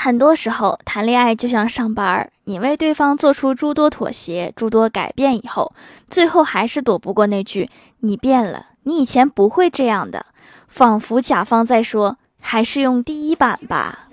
很多时候谈恋爱就像上班你为对方做出诸多妥协诸多改变以后最后还是躲不过那句你变了你以前不会这样的。仿佛甲方在说还是用第一版吧。